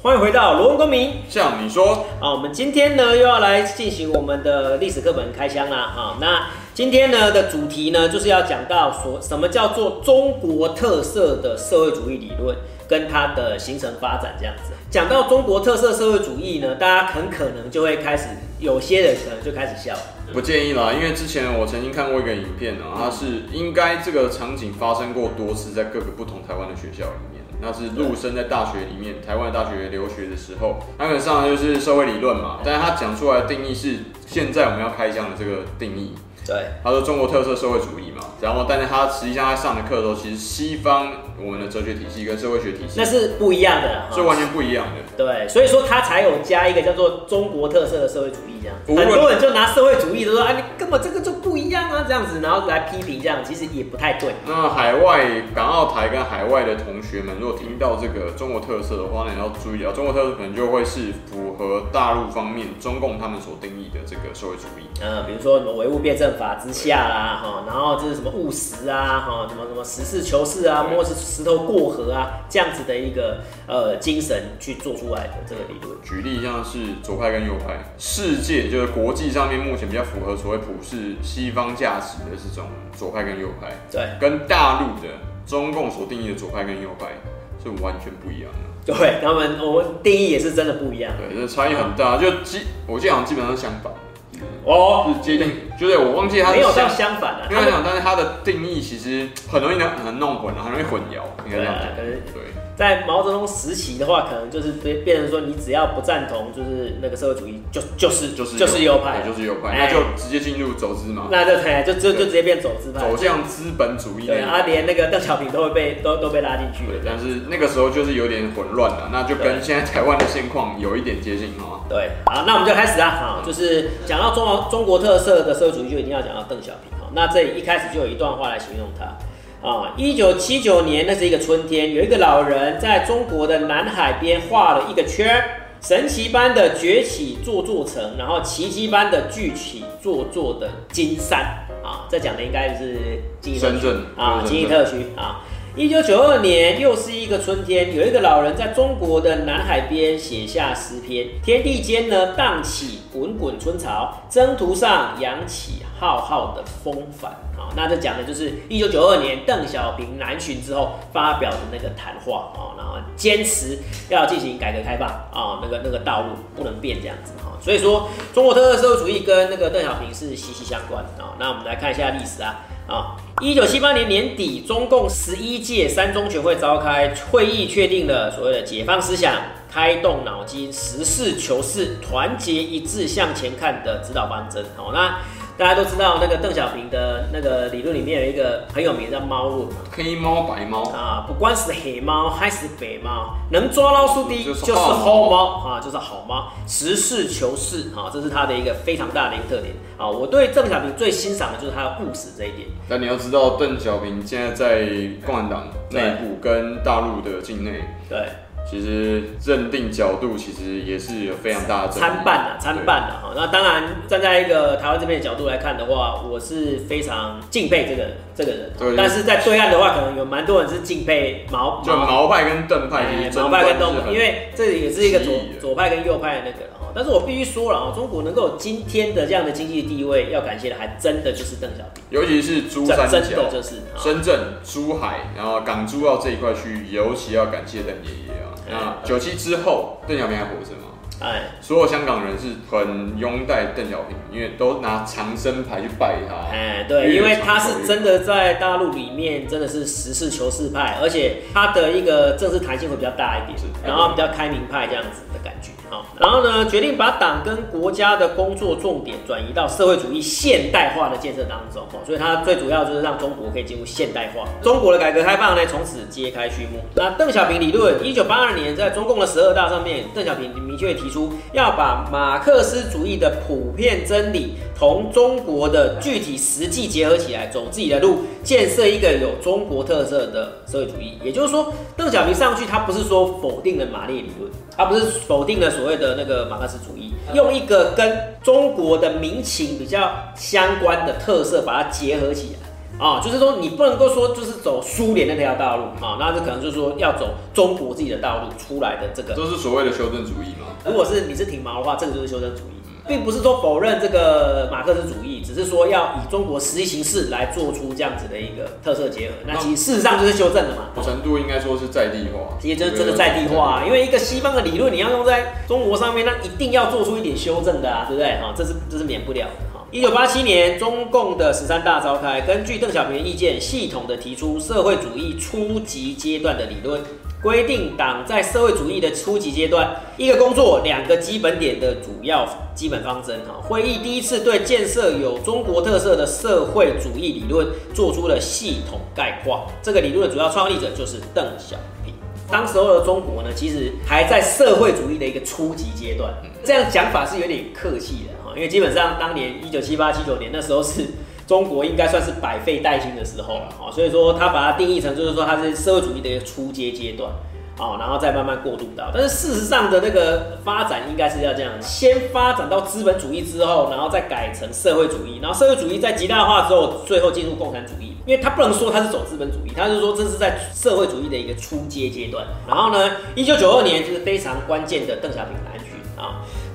欢迎回到罗文公民，像你说啊，我们今天呢又要来进行我们的历史课本开箱啦啊。那今天呢的主题呢，就是要讲到说什么叫做中国特色的社会主义理论跟它的形成发展这样子。讲到中国特色社会主义呢，大家很可能就会开始，有些人可能就开始笑。不建议啦，因为之前我曾经看过一个影片啊，它是应该这个场景发生过多次，在各个不同台湾的学校里面。那是陆生在大学里面，台湾大学留学的时候，他们上的就是社会理论嘛，但是他讲出来的定义是现在我们要开箱的这个定义。对，他说中国特色社会主义嘛，然后但是他实际上他上的课的时候，其实西方我们的哲学体系跟社会学体系那是不一样的，是完全不一样的。对，所以说他才有加一个叫做中国特色的社会主义这样。很多人就拿社会主义都说，啊，你根本这个就不一样啊，这样子，然后来批评这样，其实也不太对。那海外港澳台跟海外的同学们，如果听到这个中国特色的话，那你要注意啊，中国特色可能就会是符合大陆方面中共他们所定义的这个社会主义。嗯，比如说什么唯物辩证法之下啦，哈，然后这是什么务实啊，哈，什么什么实事求是啊，石头过河啊，这样子的一个呃精神去做出来的这个理论。举例像是左派跟右派，世界就是国际上面目前比较符合所谓普世西方价值的这种左派跟右派，对，跟大陆的中共所定义的左派跟右派是完全不一样的。对，他们我们定义也是真的不一样。对，这差异很大，就基我记得好像基本上相反。哦，是接近，就是我忘记它没有到相反的，因为讲，但是它的定义其实很容易能能弄混，很容易混淆，应该这样讲。对，在毛泽东时期的话，可能就是变变成说，你只要不赞同，就是那个社会主义，就就是就是就是右派，就是右派，那就直接进入走资嘛。那就对，就就就直接变走资派，走向资本主义。对啊，连那个邓小平都会被都都被拉进去。对，但是那个时候就是有点混乱了，那就跟现在台湾的现况有一点接近哈。对，好，那我们就开始啊，好，就是讲到中中国特色的社会主义，就一定要讲到邓小平。好，那这里一开始就有一段话来形容他啊，一九七九年，那是一个春天，有一个老人在中国的南海边画了一个圈，神奇般的崛起座座城，然后奇迹般的聚起座座的金山。啊，这讲的应该是经济特区。啊，经济特区啊。一九九二年，又是一个春天，有一个老人在中国的南海边写下诗篇：天地间呢，荡起滚滚春潮，征途上扬起浩浩的风帆。啊，那这讲的就是一九九二年邓小平南巡之后发表的那个谈话啊，然后坚持要进行改革开放啊，那个那个道路不能变这样子哈。所以说，中国特色社会主义跟那个邓小平是息息相关啊。那我们来看一下历史啊。啊，一九七八年年底，中共十一届三中全会召开，会议确定了所谓的解放思想、开动脑筋、实事求是、团结一致向前看的指导方针。好，那。大家都知道那个邓小平的那个理论里面有一个很有名的猫论，黑猫白猫啊，不管是黑猫还是白猫，能抓老鼠的就是好猫啊，就是好猫，实事求是啊，这是他的一个非常大的一个特点啊。我对邓小平最欣赏的就是他的务实这一点。但你要知道，邓小平现在在共产党内部跟大陆的境内，对。其实认定角度其实也是有非常大的参半啊，参半的哈。那当然站在一个台湾这边的角度来看的话，我是非常敬佩这个这个人。对。但是在对岸的话，可能有蛮多人是敬佩毛就毛派跟邓派，毛派跟邓派，因为这里也是一个左左派跟右派的那个哈。但是我必须说了啊，中国能够有今天的这样的经济地位，要感谢的还真的就是邓小平，尤其是珠三角，真的就是深圳、珠海，然后港珠澳这一块区域，尤其要感谢邓爷爷啊。那九七之后，邓小平还活着吗？哎，所有香港人是很拥戴邓小平，因为都拿长生牌去拜他。哎，对，因为他是真的在大陆里面真的是实事求是派，而且他的一个政治弹性会比较大一点，然后比较开明派这样子的感觉。好，然后呢，决定把党跟国家的工作重点转移到社会主义现代化的建设当中。所以它最主要就是让中国可以进入现代化。中国的改革开放呢，从此揭开序幕。那邓小平理论，一九八二年在中共的十二大上面，邓小平明确提出要把马克思主义的普遍真理同中国的具体实际结合起来，走自己的路，建设一个有中国特色的社会主义。也就是说，邓小平上去，他不是说否定了马列理论，他不是否定了。所谓的那个马克思主义，用一个跟中国的民情比较相关的特色，把它结合起来，啊，就是说你不能够说就是走苏联那条道路啊，那这可能就是说要走中国自己的道路出来的这个，都是所谓的修正主义嘛。如果是你是挺毛的话，这个就是修正主义。并不是说否认这个马克思主义，只是说要以中国实际形式来做出这样子的一个特色结合。那其实事实上就是修正的嘛。程度应该说是在地化，其实就是真的在地化。因为一个西方的理论，你要用在中国上面，那一定要做出一点修正的啊，对不对？哈，这是这是免不了。一九八七年，中共的十三大召开，根据邓小平的意见，系统的提出社会主义初级阶段的理论。规定党在社会主义的初级阶段，一个工作两个基本点的主要基本方针。哈，会议第一次对建设有中国特色的社会主义理论做出了系统概括。这个理论的主要创立者就是邓小平。当时候的中国呢，其实还在社会主义的一个初级阶段。这样讲法是有点客气的哈，因为基本上当年一九七八七九年那时候是。中国应该算是百废待兴的时候了，所以说他把它定义成就是说它是社会主义的一个初阶阶段，啊，然后再慢慢过渡到，但是事实上的那个发展应该是要这样，先发展到资本主义之后，然后再改成社会主义，然后社会主义在极大化之后，最后进入共产主义，因为他不能说他是走资本主义，他是说这是在社会主义的一个初阶阶段。然后呢，一九九二年就是非常关键的邓小平，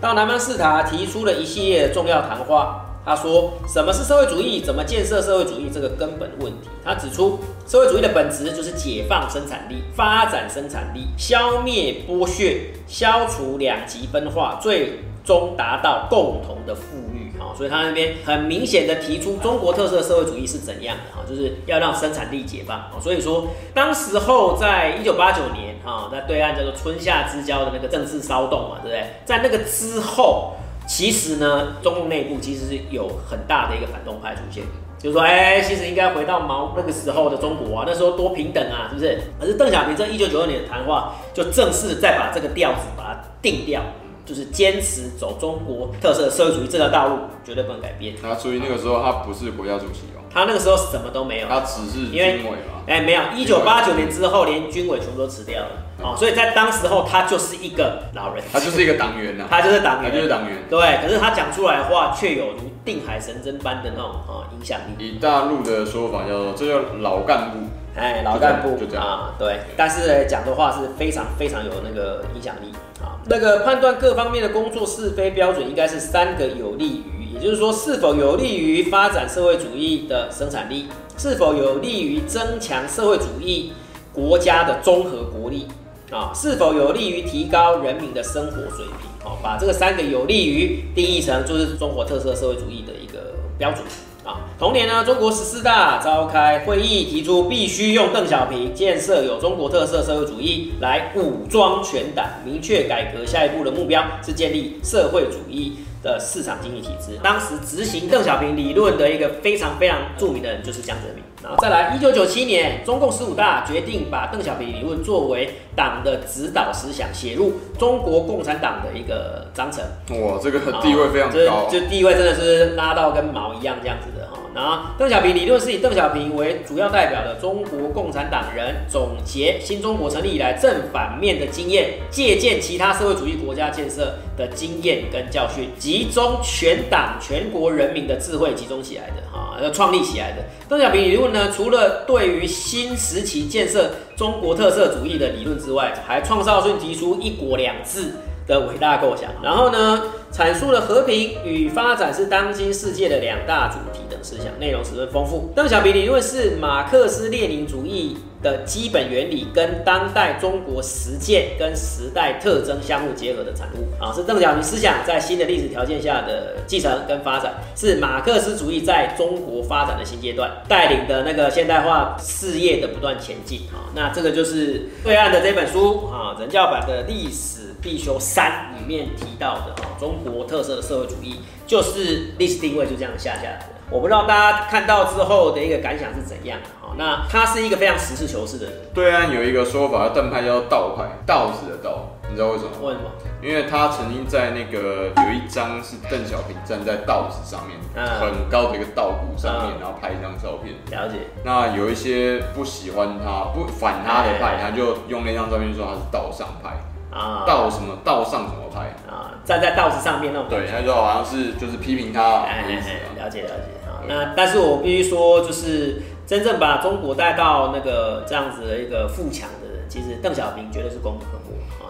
到南方视察提出了一系列重要谈话。他说：“什么是社会主义？怎么建设社会主义？这个根本问题。”他指出，社会主义的本质就是解放生产力、发展生产力、消灭剥削、消除两极分化，最终达到共同的富裕。啊，所以他那边很明显的提出中国特色社会主义是怎样的啊？就是要让生产力解放。啊，所以说，当时候在一九八九年啊，在对岸叫做春夏之交的那个政治骚动嘛，对不对？在那个之后。其实呢，中共内部其实是有很大的一个反动派出现，就是说，哎，其实应该回到毛那个时候的中国啊，那时候多平等啊，是不是？可是邓小平这一九九二年的谈话，就正式再把这个调子把它定掉，就是坚持走中国特色社会主义这条道路，绝对不能改变。那所以那个时候他不是国家主席哦，他那个时候什么都没有，他只是军委嘛。哎，没有，一九八九年之后，连军委全部都辞掉了。哦，所以在当时候，他就是一个老人，他就是一个党员呐，他就是党员，他就是党员。对，可是他讲出来的话，却有如定海神针般的那种啊影响力。以大陆的说法叫做，这叫老干部。哎，老干部就这样啊，对。但是讲的话是非常非常有那个影响力啊。那个判断各方面的工作是非标准，应该是三个有利于，也就是说，是否有利于发展社会主义的生产力，是否有利于增强社会主义国家的综合国力。啊，是否有利于提高人民的生活水平？好，把这个三个有利于定义成就是中国特色社会主义的一个标准啊。同年呢，中国十四大召开会议，提出必须用邓小平建设有中国特色社会主义来武装全党，明确改革下一步的目标是建立社会主义的市场经济体制。当时执行邓小平理论的一个非常非常著名的人就是江泽民。然后再来，一九九七年，中共十五大决定把邓小平理论作为党的指导思想，写入中国共产党的一个章程。哇，这个地位非常高，就地位真的是拉到跟毛一样这样子的然后，邓小平理论是以邓小平为主要代表的中国共产党人总结新中国成立以来正反面的经验，借鉴其他社会主义国家建设的经验跟教训，集中全党全国人民的智慧集中起来的哈，要创立起来的邓小平理论。呢，除了对于新时期建设中国特色主义的理论之外，还创造性提出“一国两制”的伟大构想。然后呢，阐述了和平与发展是当今世界的两大主题等思想，内容十分丰富。邓小平理论是马克思列宁主义的基本原理跟当代中国实践跟时代特征相互结合的产物啊，是邓小平思想在新的历史条件下的继承跟发展，是马克思主义在中国发展的新阶段带领的那个现代化事业的不断前进啊。那这个就是对岸的这本书啊，人教版的历史必修三里面提到的啊，中国特色的社会主义就是历史定位就这样下下来的。我不知道大家看到之后的一个感想是怎样的哈？那他是一个非常实事求是的人。对啊有一个说法，邓派叫道派，道子的道，你知道为什么？为什么？因为他曾经在那个有一张是邓小平站在稻子上面，嗯、很高的一个稻谷上面，嗯、然后拍一张照片。了解。那有一些不喜欢他、不反他的派，他就用那张照片说他是道上派啊，道什么道上什么派啊，站在道士上面那种。对，他就好像是就是批评他。哎哎哎，了解了解啊。那但是我必须说，就是真正把中国带到那个这样子的一个富强的人，其实邓小平绝对是功不可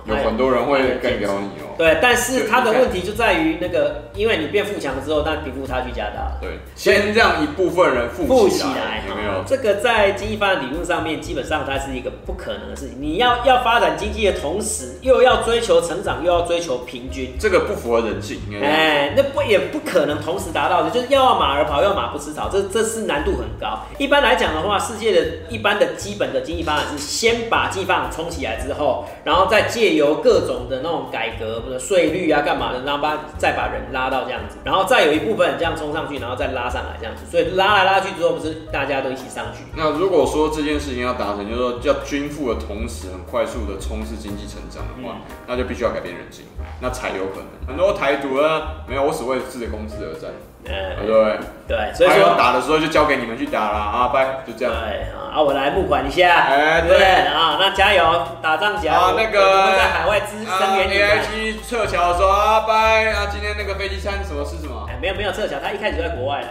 没啊。有很多人会干掉你哦。对，但是他的问题就在于那个，因为你变富强了之后，但贫富差距加大。对，先让一部分人富起来，有没有？这个在经济发展理论上面，基本上它是一个不可能的事情。你要要发展经济的同时，又要追求成长，又要追求平均，这个不符合人性。哎，那不也不可能同时达到的，就是要马儿跑，要马不吃草，这这是难度很高。一般来讲的话，世界的一般的基本的经济发展是先把经济发展冲起来之后，然后再借由各种的那种改革，或者税率啊，干嘛的，然后把再把人拉到这样子，然后再有一部分这样冲上去，然后再拉上来这样子，所以拉来拉去之后，不是大家都一起上去。那如果说这件事情要达成，就是说要均富的同时，很快速的冲刺经济成长的话，嗯、那就必须要改变人性，那才有可能。很多台独呢，没有，我只为自己的公司而战。嗯，对对，对，所以说打的时候就交给你们去打了啊，拜，就这样。对啊，我来募款一下，哎，对啊，那加油，打仗加油。啊，那个我们在海外支声援你们。AIG 撤侨的时候啊，拜啊，今天那个飞机餐什么是什么？哎，没有没有撤侨，他一开始就在国外了，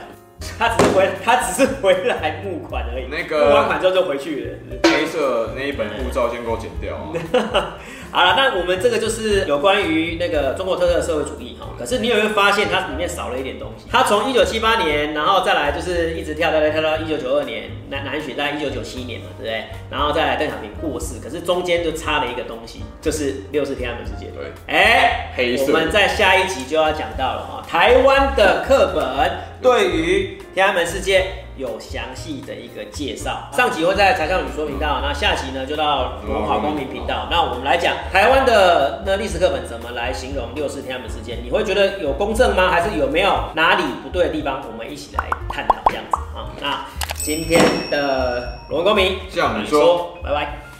他只是回他只是回来募款而已。那个募完款之后就回去了。黑色那一本护照先给我剪掉啊。好了，那我们这个就是有关于那个中国特色的社会主义哈。可是你有没有发现它里面少了一点东西？它从一九七八年，然后再来就是一直跳跳跳跳到一九九二年，南南巡在一九九七年嘛，对不对？然后再来邓小平过世，可是中间就差了一个东西，就是六四天安门事件。对，哎，黑色。我们在下一集就要讲到了哈，台湾的课本对于天安门事件。有详细的一个介绍，上集会在柴 Sean 说频道，那下集呢就到文华公民频道。那我们来讲台湾的那历史课本怎么来形容六四天安门事件？你会觉得有公正吗？还是有没有哪里不对的地方？我们一起来探讨这样子啊。那今天的罗文公民，向你说，拜拜。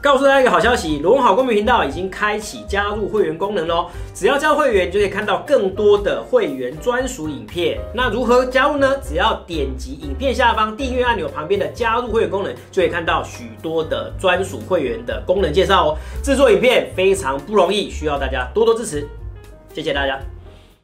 告诉大家一个好消息，罗文好公民频道已经开启加入会员功能喽！只要加入会员，就可以看到更多的会员专属影片。那如何加入呢？只要点击影片下方订阅按钮旁边的加入会员功能，就可以看到许多的专属会员的功能介绍哦。制作影片非常不容易，需要大家多多支持，谢谢大家。